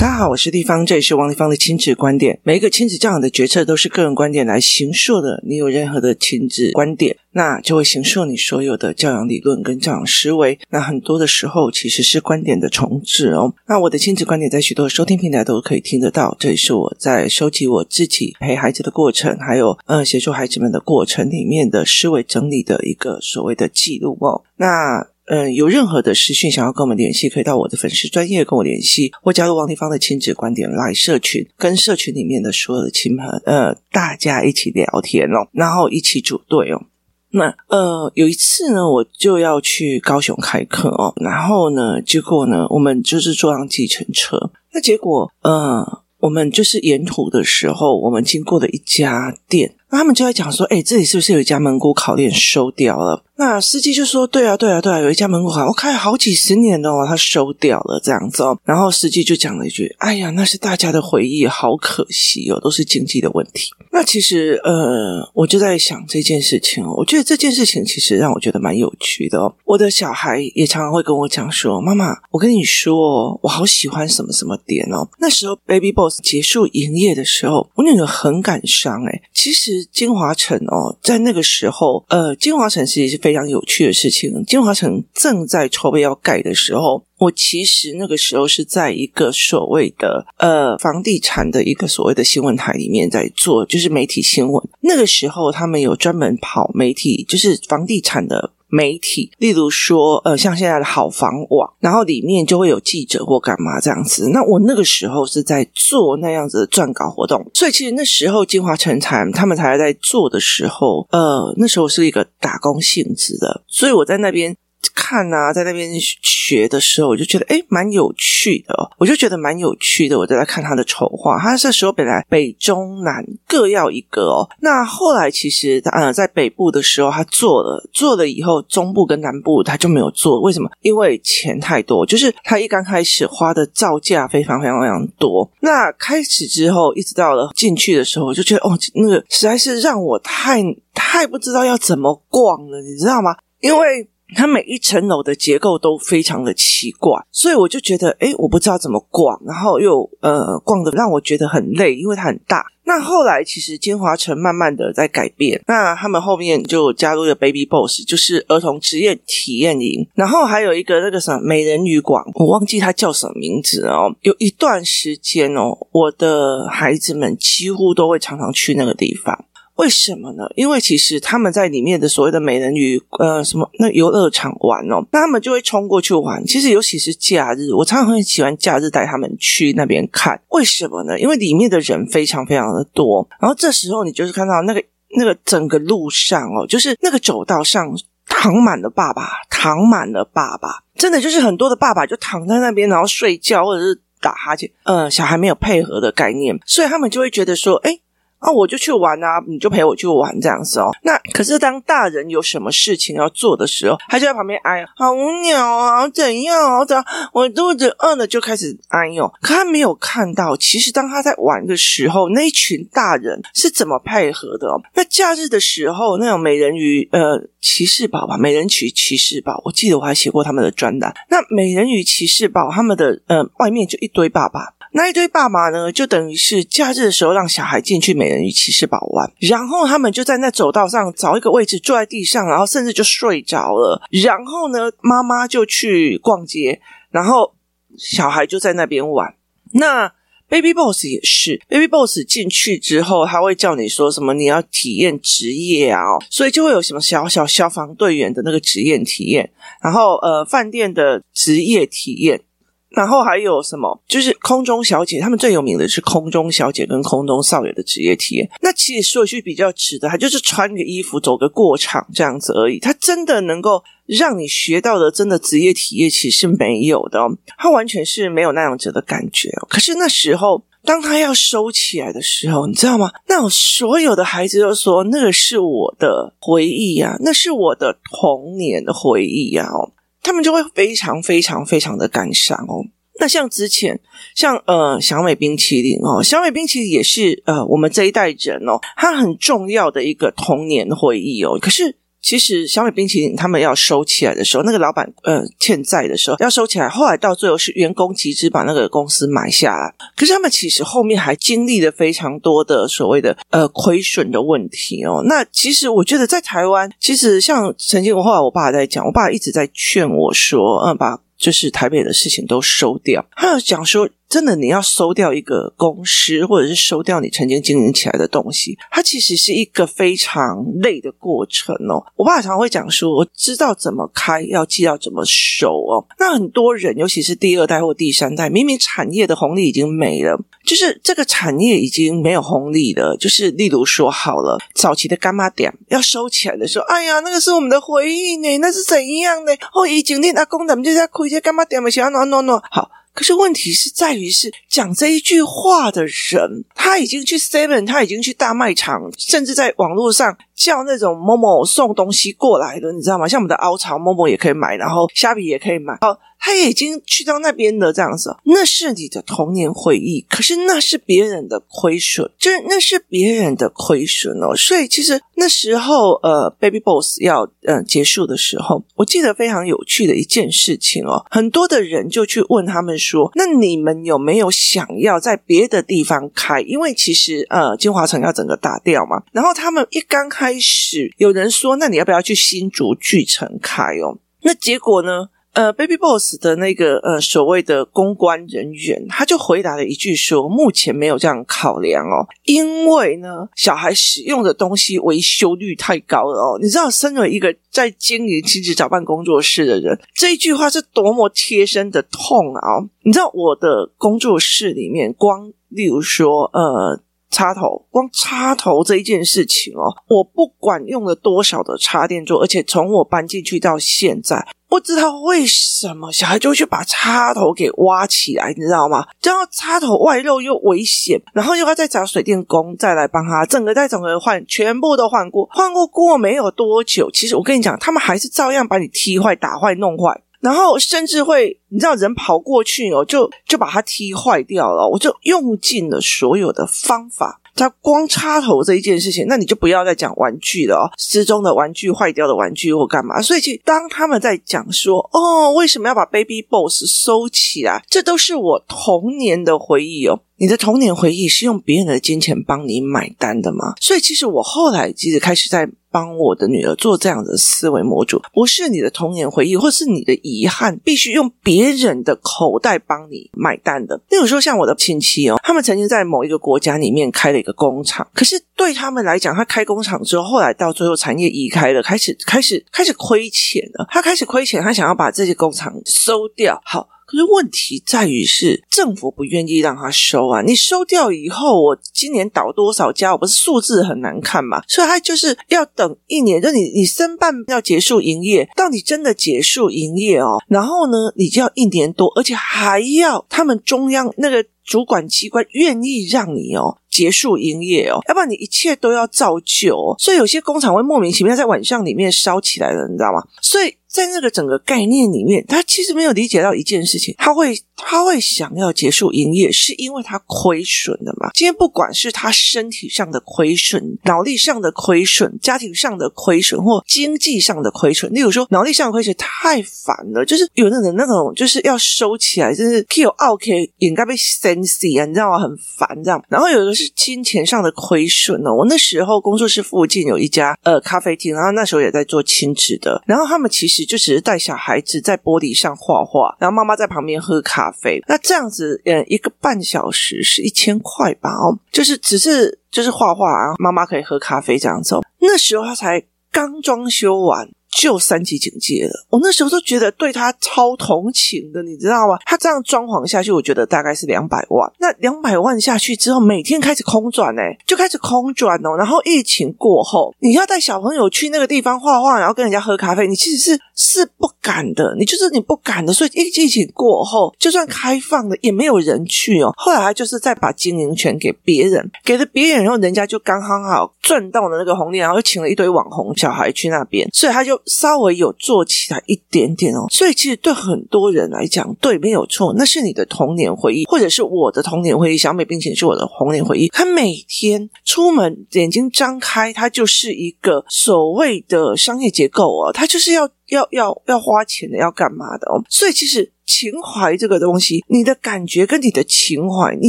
大家好，我是立芳，这里是王立芳的亲子观点。每一个亲子教养的决策都是个人观点来形塑的。你有任何的亲子观点，那就会形塑你所有的教养理论跟教养思维。那很多的时候其实是观点的重置哦。那我的亲子观点在许多收听平台都可以听得到。这里是我在收集我自己陪孩子的过程，还有嗯协助孩子们的过程里面的思维整理的一个所谓的记录哦。那。嗯，有任何的私讯想要跟我们联系，可以到我的粉丝专业跟我联系，或加入王丽芳的亲子观点 LINE 社群，跟社群里面的所有的亲朋呃大家一起聊天哦，然后一起组队哦。那呃有一次呢，我就要去高雄开课哦，然后呢，结果呢，我们就是坐上计程车，那结果呃，我们就是沿途的时候，我们经过了一家店。那他们就在讲说，哎，这里是不是有一家蒙古烤店收掉了？那司机就说，对啊，对啊，对啊，有一家蒙古烤，我开了好几十年哦，他收掉了这样子哦。然后司机就讲了一句，哎呀，那是大家的回忆，好可惜哦，都是经济的问题。那其实，呃，我就在想这件事情哦，我觉得这件事情其实让我觉得蛮有趣的哦。我的小孩也常常会跟我讲说，妈妈，我跟你说，我好喜欢什么什么店哦。那时候 Baby Boss 结束营业的时候，我女儿很感伤哎，其实。金华城哦，在那个时候，呃，金华城其实是非常有趣的事情。金华城正在筹备要盖的时候，我其实那个时候是在一个所谓的呃房地产的一个所谓的新闻台里面在做，就是媒体新闻。那个时候，他们有专门跑媒体，就是房地产的。媒体，例如说，呃，像现在的好房网，然后里面就会有记者或干嘛这样子。那我那个时候是在做那样子的撰稿活动，所以其实那时候金华成才他们才在做的时候，呃，那时候是一个打工性质的，所以我在那边。看啊，在那边学的时候，我就觉得诶蛮有趣的。我就觉得蛮有趣的。我在看他的筹划，他这时候本来北中南各要一个哦。那后来其实呃，在北部的时候他做了，做了以后中部跟南部他就没有做。为什么？因为钱太多，就是他一刚开始花的造价非常非常非常多。那开始之后，一直到了进去的时候，我就觉得哦，那个实在是让我太太不知道要怎么逛了，你知道吗？因为。它每一层楼的结构都非常的奇怪，所以我就觉得，诶，我不知道怎么逛，然后又呃逛的让我觉得很累，因为它很大。那后来其实金华城慢慢的在改变，那他们后面就加入了 Baby Boss，就是儿童职业体验营，然后还有一个那个什么美人鱼馆，我忘记它叫什么名字哦。有一段时间哦，我的孩子们几乎都会常常去那个地方。为什么呢？因为其实他们在里面的所谓的美人鱼，呃，什么那游乐场玩哦，那他们就会冲过去玩。其实尤其是假日，我常常很喜欢假日带他们去那边看。为什么呢？因为里面的人非常非常的多，然后这时候你就是看到那个那个整个路上哦，就是那个走道上躺满了爸爸，躺满了爸爸，真的就是很多的爸爸就躺在那边，然后睡觉或者是打哈欠。呃，小孩没有配合的概念，所以他们就会觉得说，诶啊，我就去玩啊，你就陪我去玩这样子哦。那可是当大人有什么事情要做的时候，他就在旁边哎，好无聊啊，怎样啊？怎样？我肚子饿了就开始哎呦。可他没有看到，其实当他在玩的时候，那一群大人是怎么配合的哦。那假日的时候，那种美人鱼呃骑士堡吧，美人鱼骑士堡，我记得我还写过他们的专栏。那美人鱼骑士堡，他们的呃外面就一堆爸爸。那一堆爸妈呢，就等于是假日的时候让小孩进去美人鱼骑士堡玩，然后他们就在那走道上找一个位置坐在地上，然后甚至就睡着了。然后呢，妈妈就去逛街，然后小孩就在那边玩。那 Baby Boss 也是，Baby Boss 进去之后，他会叫你说什么？你要体验职业啊，所以就会有什么小小消防队员的那个职业体验，然后呃，饭店的职业体验。然后还有什么？就是空中小姐，他们最有名的是空中小姐跟空中少爷的职业体验。那其实说一句比较直的，他就是穿个衣服走个过场这样子而已。他真的能够让你学到的真的职业体验，其实没有的哦。他完全是没有那样子的感觉。可是那时候，当他要收起来的时候，你知道吗？那我所有的孩子都说，那个是我的回忆呀，那是我的童年的回忆呀哦。他们就会非常非常非常的感伤哦。那像之前，像呃小美冰淇淋哦，小美冰淇淋也是呃我们这一代人哦，它很重要的一个童年回忆哦。可是其实小美冰淇淋他们要收起来的时候，那个老板呃欠债的时候要收起来，后来到最后是员工集资把那个公司买下来。可是他们其实后面还经历了非常多的所谓的呃亏损的问题哦。那其实我觉得在台湾，其实像曾经我后来我爸在讲，我爸一直在劝我说，嗯，把就是台北的事情都收掉。他有讲说。真的，你要收掉一个公司，或者是收掉你曾经经营起来的东西，它其实是一个非常累的过程哦。我爸常常会讲说，我知道怎么开，要记要怎么收哦。那很多人，尤其是第二代或第三代，明明产业的红利已经没了，就是这个产业已经没有红利了。就是例如说，好了，早期的干妈店要收起来的时候，哎呀，那个是我们的回忆呢，那是怎样呢？哦，以前你阿公他们就在开这干妈店嘛，想要弄弄弄好。可是问题是在于，是讲这一句话的人，他已经去 Seven，他已经去大卖场，甚至在网络上叫那种某某送东西过来的，你知道吗？像我们的凹槽，某某也可以买，然后虾皮也可以买。好。他已经去到那边的这样子，那是你的童年回忆，可是那是别人的亏损，就是那是别人的亏损哦。所以其实那时候，呃，Baby Boss 要嗯、呃、结束的时候，我记得非常有趣的一件事情哦，很多的人就去问他们说：“那你们有没有想要在别的地方开？因为其实呃，金华城要整个打掉嘛。”然后他们一刚开始，有人说：“那你要不要去新竹巨城开哦？”那结果呢？呃，Baby Boss 的那个呃所谓的公关人员，他就回答了一句说：“目前没有这样考量哦，因为呢，小孩使用的东西维修率太高了哦。你知道，身为一个在经营亲子早办工作室的人，这一句话是多么贴身的痛啊！你知道，我的工作室里面，光例如说，呃。插头，光插头这一件事情哦，我不管用了多少的插电座，而且从我搬进去到现在，不知道为什么小孩就会去把插头给挖起来，你知道吗？这样插头外露又危险，然后又要再找水电工再来帮他整个再整个换，全部都换过，换过过没有多久，其实我跟你讲，他们还是照样把你踢坏、打坏、弄坏。然后甚至会，你知道人跑过去哦，就就把它踢坏掉了。我就用尽了所有的方法，它光插头这一件事情，那你就不要再讲玩具了哦，失踪的玩具、坏掉的玩具或干嘛。所以，其实当他们在讲说，哦，为什么要把 Baby Boss 收起来？这都是我童年的回忆哦。你的童年回忆是用别人的金钱帮你买单的吗？所以，其实我后来其实开始在。帮我的女儿做这样的思维模组，不是你的童年回忆，或是你的遗憾，必须用别人的口袋帮你买单的。例如说，像我的亲戚哦，他们曾经在某一个国家里面开了一个工厂，可是对他们来讲，他开工厂之后，后来到最后产业移开了，开始开始开始亏钱了。他开始亏钱，他想要把这些工厂收掉。好。可是问题在于是政府不愿意让他收啊！你收掉以后，我今年倒多少家？我不是数字很难看嘛？所以他就是要等一年，就你你申办要结束营业，到你真的结束营业哦，然后呢，你就要一年多，而且还要他们中央那个主管机关愿意让你哦结束营业哦，要不然你一切都要照旧哦。所以有些工厂会莫名其妙在晚上里面烧起来了，你知道吗？所以。在那个整个概念里面，他其实没有理解到一件事情，他会他会想要结束营业，是因为他亏损了嘛？今天不管是他身体上的亏损、脑力上的亏损、家庭上的亏损或经济上的亏损，例如说脑力上的亏损太烦了，就是有的人那种就是要收起来，就是 kill out，应该被 sense 啊，你知道吗？很烦这样。然后有的是金钱上的亏损呢。我那时候工作室附近有一家呃咖啡厅，然后那时候也在做亲子的，然后他们其实。就只是带小孩子在玻璃上画画，然后妈妈在旁边喝咖啡。那这样子，嗯，一个半小时是一千块吧？哦，就是只是就是画画啊，妈妈可以喝咖啡这样子。那时候他才刚装修完。就三级警戒了，我那时候都觉得对他超同情的，你知道吗？他这样装潢下去，我觉得大概是两百万。那两百万下去之后，每天开始空转，哎，就开始空转哦。然后疫情过后，你要带小朋友去那个地方画画，然后跟人家喝咖啡，你其实是是不敢的，你就是你不敢的。所以疫疫情过后，就算开放了，也没有人去哦。后来他就是再把经营权给别人，给了别人，然后人家就刚刚好赚到了那个红利，然后又请了一堆网红小孩去那边，所以他就。稍微有做起来一点点哦。所以其实对很多人来讲，对，没有错，那是你的童年回忆，或者是我的童年回忆。小美冰淇淋是我的童年回忆。她每天出门眼睛张开，他就是一个所谓的商业结构哦，他就是要要要要花钱的，要干嘛的哦。所以其实。情怀这个东西，你的感觉跟你的情怀，你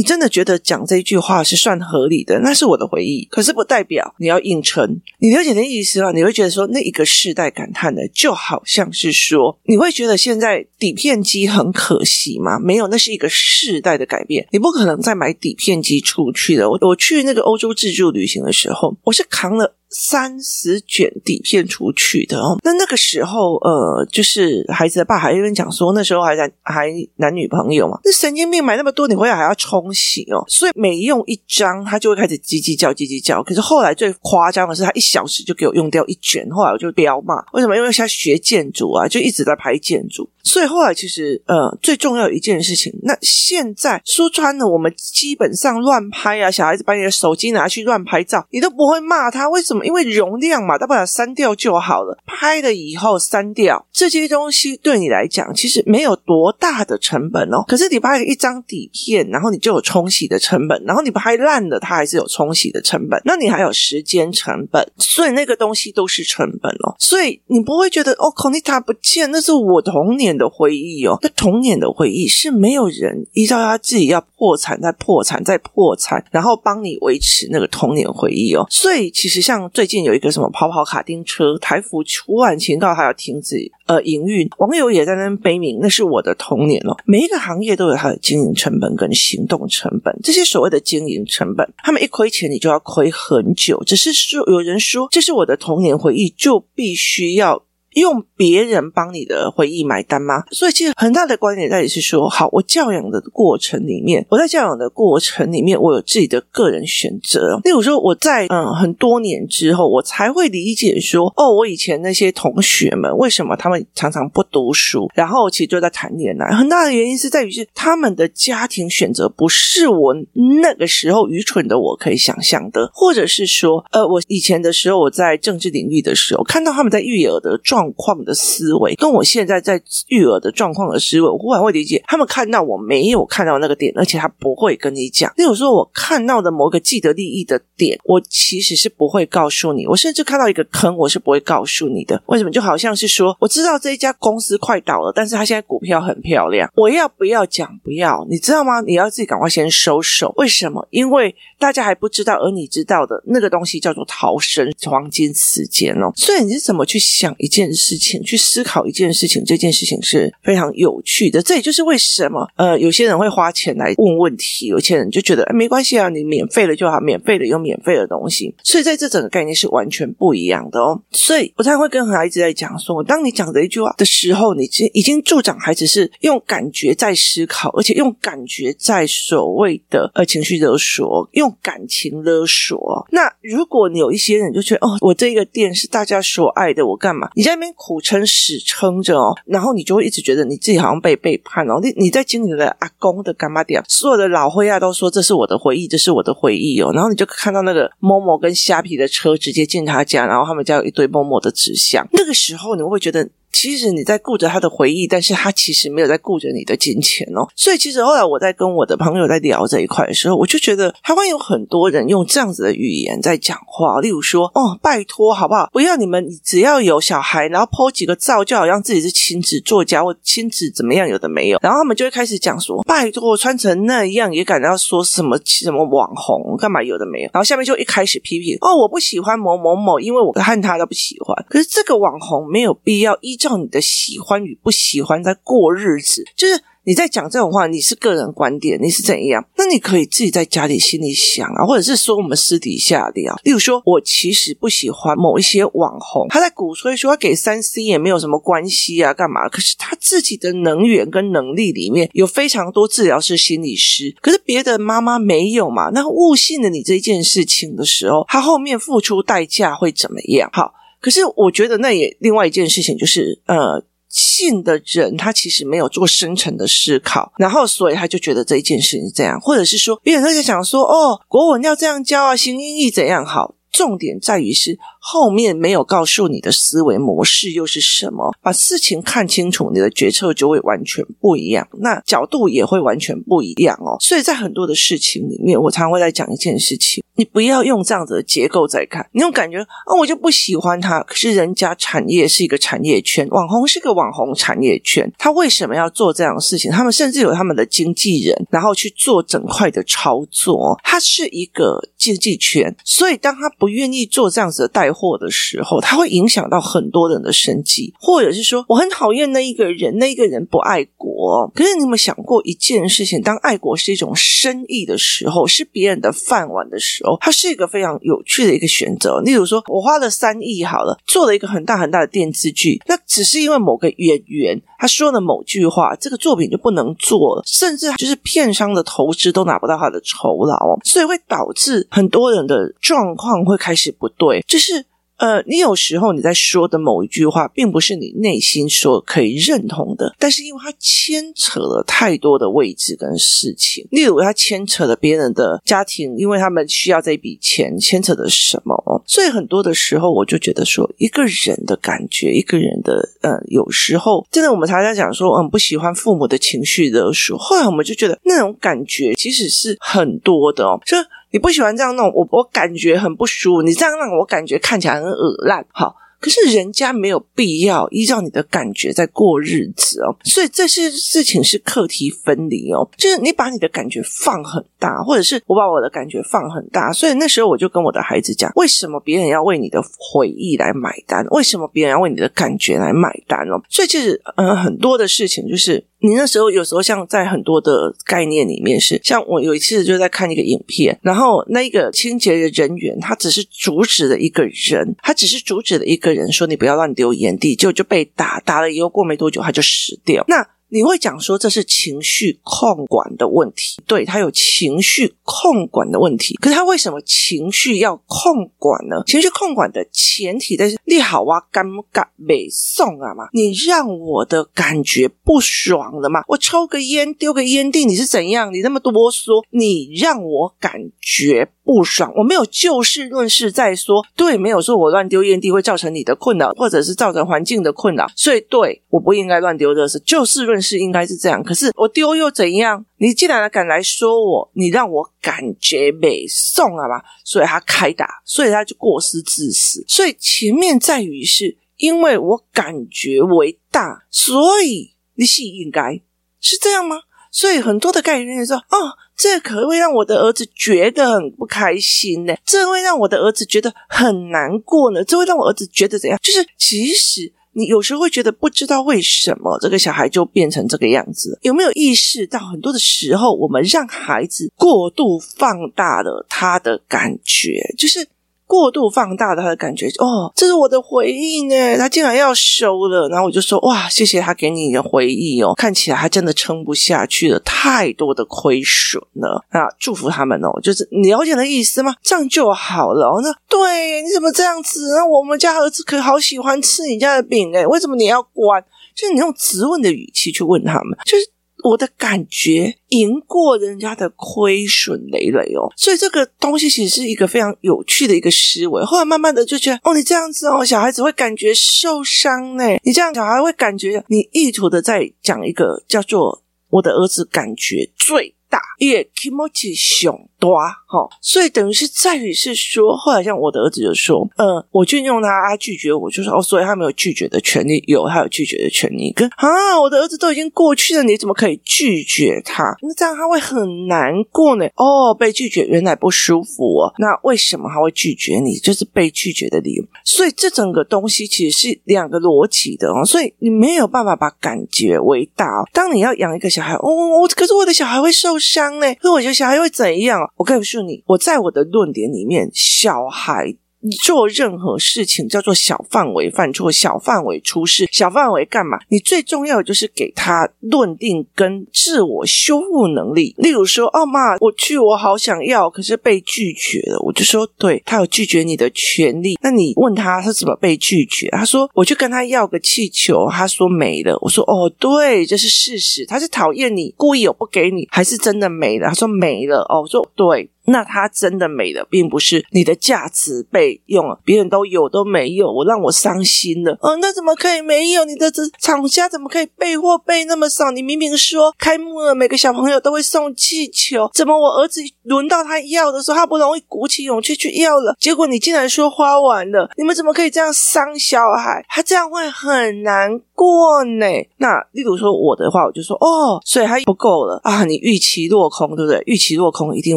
真的觉得讲这一句话是算合理的，那是我的回忆。可是不代表你要硬撑。你了解的意思吗？你会觉得说那一个世代感叹的，就好像是说，你会觉得现在底片机很可惜吗？没有，那是一个世代的改变。你不可能再买底片机出去的。我我去那个欧洲自助旅行的时候，我是扛了。三十卷底片出去的哦，那那个时候，呃，就是孩子的爸还有人讲说，那时候还男还男女朋友嘛，那神经病买那么多，你回来还要冲洗哦，所以每用一张，他就会开始叽叽叫，叽叽叫。可是后来最夸张的是，他一小时就给我用掉一卷，后来我就飙骂，为什么？因为他学建筑啊，就一直在拍建筑。所以后来其实呃最重要一件事情，那现在说穿了，我们基本上乱拍啊，小孩子把你的手机拿去乱拍照，你都不会骂他，为什么？因为容量嘛，他把它删掉就好了。拍了以后删掉这些东西，对你来讲其实没有多大的成本哦。可是你拍一张底片，然后你就有冲洗的成本，然后你拍烂了，它还是有冲洗的成本，那你还有时间成本，所以那个东西都是成本哦。所以你不会觉得哦，Konita 不见，那是我童年的回忆哦，那童年的回忆是没有人依照他自己要破产再破产再破产，然后帮你维持那个童年回忆哦。所以其实像最近有一个什么跑跑卡丁车，台服突然警告还要停止呃营运，网友也在那边悲鸣，那是我的童年哦。每一个行业都有它的经营成本跟行动成本，这些所谓的经营成本，他们一亏钱你就要亏很久。只是说有人说这是我的童年回忆，就必须要。用别人帮你的回忆买单吗？所以其实很大的观点在于是说，好，我教养的过程里面，我在教养的过程里面，我有自己的个人选择。例如说，我在嗯很多年之后，我才会理解说，哦，我以前那些同学们为什么他们常常不读书，然后其实就在谈恋爱。很大的原因是在于是他们的家庭选择不是我那个时候愚蠢的我可以想象的，或者是说，呃，我以前的时候我在政治领域的时候，看到他们在育儿的状状况的思维，跟我现在在育儿的状况的思维，我忽然会理解他们看到我没有看到那个点，而且他不会跟你讲。例如说，我看到的某个既得利益的点，我其实是不会告诉你。我甚至看到一个坑，我是不会告诉你的。为什么？就好像是说，我知道这一家公司快倒了，但是他现在股票很漂亮，我要不要讲？不要，你知道吗？你要自己赶快先收手。为什么？因为大家还不知道，而你知道的那个东西叫做逃生黄金时间哦。所以你是怎么去想一件事情，去思考一件事情，这件事情是非常有趣的。这也就是为什么，呃，有些人会花钱来问问题，有些人就觉得，哎，没关系啊，你免费了就好，免费的有免费的东西。所以在这整个概念是完全不一样的哦。所以我才会跟孩子在讲说，当你讲这一句话的时候，你已经助长孩子是用感觉在思考，而且用感觉在所谓的呃情绪勒索，用感情勒索。那如果你有一些人就觉得，哦，我这个店是大家所爱的，我干嘛？你在边苦撑死撑着哦，然后你就会一直觉得你自己好像被背叛哦。你你在经历了阿公的干嘛点，所有的老灰啊都说这是我的回忆，这是我的回忆哦。然后你就看到那个某某跟虾皮的车直接进他家，然后他们家有一堆默默的纸箱。那个时候你会不会觉得。其实你在顾着他的回忆，但是他其实没有在顾着你的金钱哦。所以其实后来我在跟我的朋友在聊这一块的时候，我就觉得台湾有很多人用这样子的语言在讲话，例如说：“哦，拜托，好不好？不要你们只要有小孩，然后 po 几个照，就好像自己是亲子作家或亲子怎么样，有的没有。”然后他们就会开始讲说：“拜托，穿成那样也敢要说什么什么网红干嘛？有的没有。”然后下面就一开始批评：“哦，我不喜欢某某某，因为我和他都不喜欢。”可是这个网红没有必要依。照你的喜欢与不喜欢在过日子，就是你在讲这种话，你是个人观点，你是怎样？那你可以自己在家里心里想啊，或者是说我们私底下聊。例如说，我其实不喜欢某一些网红，他在鼓吹说他给三 C 也没有什么关系啊，干嘛？可是他自己的能源跟能力里面有非常多治疗师、心理师，可是别的妈妈没有嘛？那误信了你这件事情的时候，他后面付出代价会怎么样？好。可是我觉得那也另外一件事情就是，呃，信的人他其实没有做深层的思考，然后所以他就觉得这一件事情是这样，或者是说别人他就想说，哦，国文要这样教啊，形音义怎样好？重点在于是后面没有告诉你的思维模式又是什么？把事情看清楚，你的决策就会完全不一样，那角度也会完全不一样哦。所以在很多的事情里面，我常常会在讲一件事情：你不要用这样子的结构在看，你用感觉啊、哦，我就不喜欢他。可是人家产业是一个产业圈，网红是个网红产业圈，他为什么要做这样的事情？他们甚至有他们的经纪人，然后去做整块的操作。他是一个经济圈，所以当他不愿意做这样子的代货的时候，他会影响到很多人的生计，或者是说，我很讨厌那一个人，那一个人不爱国。可是你有没有想过一件事情？当爱国是一种生意的时候，是别人的饭碗的时候，它是一个非常有趣的一个选择。例如说，我花了三亿好了，做了一个很大很大的电视剧，那只是因为某个演员他说了某句话，这个作品就不能做了，甚至就是片商的投资都拿不到他的酬劳，所以会导致很多人的状况会开始不对，就是。呃，你有时候你在说的某一句话，并不是你内心说可以认同的，但是因为它牵扯了太多的位置跟事情，例如它牵扯了别人的家庭，因为他们需要这笔钱，牵扯的什么？所以很多的时候，我就觉得说，一个人的感觉，一个人的，呃，有时候真的，我们常常讲说，嗯，不喜欢父母的情绪勒索，后来我们就觉得那种感觉其实是很多的哦，就。你不喜欢这样弄，我我感觉很不舒服。你这样让我感觉看起来很恶烂，好。可是人家没有必要依照你的感觉在过日子哦，所以这些事情是课题分离哦，就是你把你的感觉放很大，或者是我把我的感觉放很大，所以那时候我就跟我的孩子讲，为什么别人要为你的回忆来买单？为什么别人要为你的感觉来买单哦？所以其实呃很多的事情就是你那时候有时候像在很多的概念里面是，像我有一次就在看一个影片，然后那一个清洁的人员他只是阻止了一个人，他只是阻止了一个。人说你不要乱丢烟蒂，就就被打，打了以后过没多久他就死掉。那你会讲说这是情绪控管的问题，对，他有情绪控管的问题。可是他为什么情绪要控管呢？情绪控管的前提在是你好啊，干不干没送啊嘛？你让我的感觉不爽了嘛？我抽个烟丢个烟蒂，你是怎样？你那么多说，你让我感觉。不爽，我没有就事论事在说，对，没有说我乱丢烟蒂会造成你的困扰，或者是造成环境的困扰，所以对，我不应该乱丢垃圾，就事论事应该是这样。可是我丢又怎样？你既然敢来说我，你让我感觉没送了吧？所以他开打，所以他就过失致死。所以前面在于是因为我感觉为大，所以你是应该是这样吗？所以很多的概念说，哦，这可会让我的儿子觉得很不开心呢，这会让我的儿子觉得很难过呢，这会让我儿子觉得怎样？就是其实你有时候会觉得不知道为什么这个小孩就变成这个样子，有没有意识到很多的时候我们让孩子过度放大了他的感觉，就是。过度放大的他的感觉哦，这是我的回忆呢，他竟然要收了，然后我就说哇，谢谢他给你的回忆哦，看起来他真的撑不下去了，太多的亏损了啊，祝福他们哦，就是你了解的意思吗？这样就好了。那对，你怎么这样子？那我们家儿子可好喜欢吃你家的饼诶，为什么你要关？就是你用质问的语气去问他们，就是。我的感觉赢过人家的亏损累累哦，所以这个东西其实是一个非常有趣的一个思维。后来慢慢的就觉得，哦，你这样子哦，小孩子会感觉受伤呢。你这样，小孩会感觉你意图的在讲一个叫做我的儿子感觉最大，也 kimochi 熊。多哈，所以等于是在于是说，后来像我的儿子就说，呃，我就用他，拒绝我，就说哦，所以他没有拒绝的权利，有他有拒绝的权利。跟啊，我的儿子都已经过去了，你怎么可以拒绝他？那这样他会很难过呢。哦，被拒绝原来不舒服哦，那为什么他会拒绝你？就是被拒绝的理由。所以这整个东西其实是两个逻辑的哦，所以你没有办法把感觉为大哦。当你要养一个小孩，哦，我可是我的小孩会受伤呢，可是我觉得小孩会怎样？我告诉你，我在我的论点里面，小孩。你做任何事情叫做小范围犯错、小范围出事、小范围干嘛？你最重要的就是给他论定跟自我修复能力。例如说，哦妈，我去，我好想要，可是被拒绝了。我就说，对，他有拒绝你的权利。那你问他，他怎么被拒绝？他说，我去跟他要个气球，他说没了。我说，哦，对，这是事实。他是讨厌你，故意有不给你，还是真的没了？他说没了。哦，我说对。那它真的没了，并不是你的价值被用了，别人都有都没有，我让我伤心了。哦，那怎么可以没有？你的这厂家怎么可以备货备那么少？你明明说开幕了，每个小朋友都会送气球，怎么我儿子轮到他要的时候，他不容易鼓起勇气去要了？结果你竟然说花完了，你们怎么可以这样伤小孩？他这样会很难过呢。那例如说我的话，我就说哦，所以他不够了啊，你预期落空，对不对？预期落空一定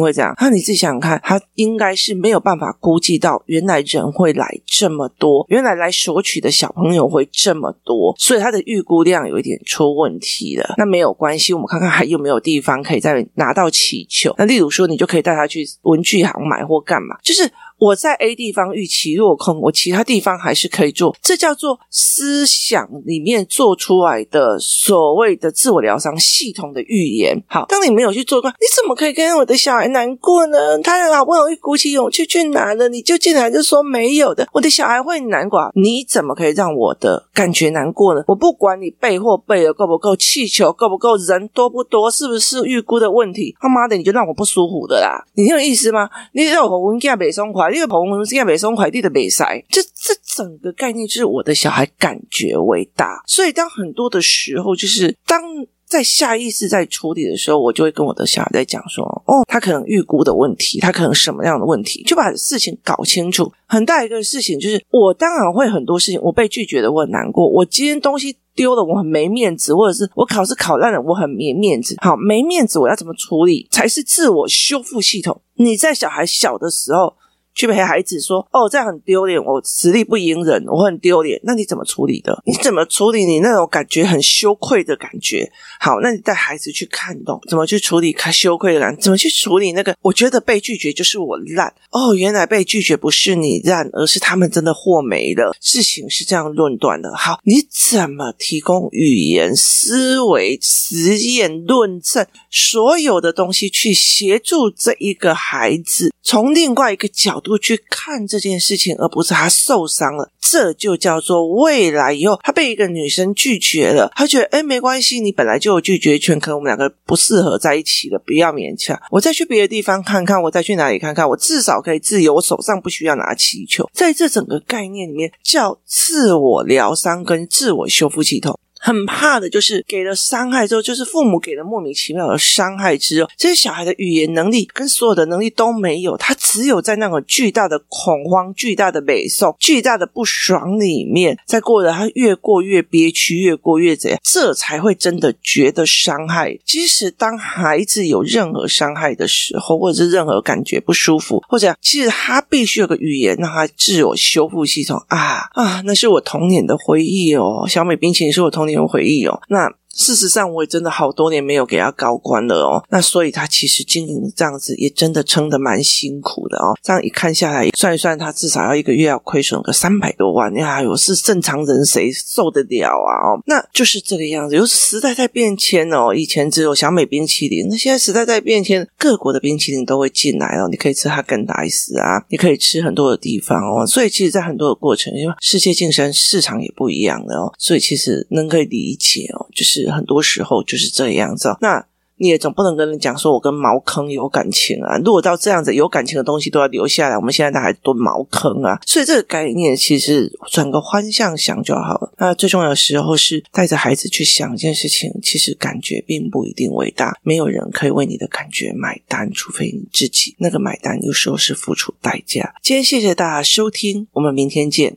会这样。那你你自己想想看，他应该是没有办法估计到原来人会来这么多，原来来索取的小朋友会这么多，所以他的预估量有一点出问题了。那没有关系，我们看看还有没有地方可以再拿到气球。那例如说，你就可以带他去文具行买或干嘛，就是。我在 A 地方预期落空，我其他地方还是可以做，这叫做思想里面做出来的所谓的自我疗伤系统的预言。好，当你没有去做过，你怎么可以跟我的小孩难过呢？他好不容易鼓起勇气去拿了，你就进来就说没有的，我的小孩会难过，你怎么可以让我的感觉难过呢？我不管你备货备的够不够，气球够不够，人多不多，是不是预估的问题？他妈的，你就让我不舒服的啦！你有意思吗？你让我文件北松因为朋友是要北送快递的北塞，这这整个概念就是我的小孩感觉为大，所以当很多的时候，就是当在下意识在处理的时候，我就会跟我的小孩在讲说：“哦，他可能预估的问题，他可能什么样的问题，就把事情搞清楚。很大一个事情就是，我当然会很多事情，我被拒绝的我很难过，我今天东西丢了，我很没面子，或者是我考试考烂了，我很没面子。好，没面子，我要怎么处理才是自我修复系统？你在小孩小的时候。”去陪孩子说：“哦，这样很丢脸，我实力不赢人，我很丢脸。”那你怎么处理的？你怎么处理你那种感觉很羞愧的感觉？好，那你带孩子去看懂怎么去处理他羞愧的感，怎么去处理那个？我觉得被拒绝就是我烂哦，原来被拒绝不是你烂，而是他们真的货没了。事情是这样论断的。好，你怎么提供语言、思维、实验、论证所有的东西去协助这一个孩子从另外一个角度？多去看这件事情，而不是他受伤了。这就叫做未来以后，他被一个女生拒绝了，他觉得哎，没关系，你本来就有拒绝权，可能我们两个不适合在一起了，不要勉强。我再去别的地方看看，我再去哪里看看，我至少可以自由，我手上不需要拿气球。在这整个概念里面，叫自我疗伤跟自我修复系统。很怕的就是给了伤害之后，就是父母给了莫名其妙的伤害之后，这些小孩的语言能力跟所有的能力都没有，他只有在那种巨大的恐慌、巨大的悲痛、巨大的不爽里面，在过着他越过越憋屈，越过越怎样，这才会真的觉得伤害。即使当孩子有任何伤害的时候，或者是任何感觉不舒服，或者其实他必须有个语言让他自我修复系统啊啊，那是我童年的回忆哦，小美冰淇淋是我童年。有回忆哦，那。事实上，我也真的好多年没有给他高官了哦。那所以他其实经营这样子，也真的撑得蛮辛苦的哦。这样一看下来，算一算，他至少要一个月要亏损个三百多万。呀，我是正常人，谁受得了啊？哦，那就是这个样子。有时代在变迁哦，以前只有小美冰淇淋，那现在时代在变迁，各国的冰淇淋都会进来哦。你可以吃哈根达斯啊，你可以吃很多的地方哦。所以其实，在很多的过程，因为世界竞争市场也不一样的哦，所以其实能可以理解哦，就是。很多时候就是这样子，那你也总不能跟人讲说我跟茅坑有感情啊。如果到这样子有感情的东西都要留下来，我们现在还蹲茅坑啊。所以这个概念其实转个方向想就好了。那最重要的时候是带着孩子去想一件事情，其实感觉并不一定伟大，没有人可以为你的感觉买单，除非你自己。那个买单有时候是付出代价。今天谢谢大家收听，我们明天见。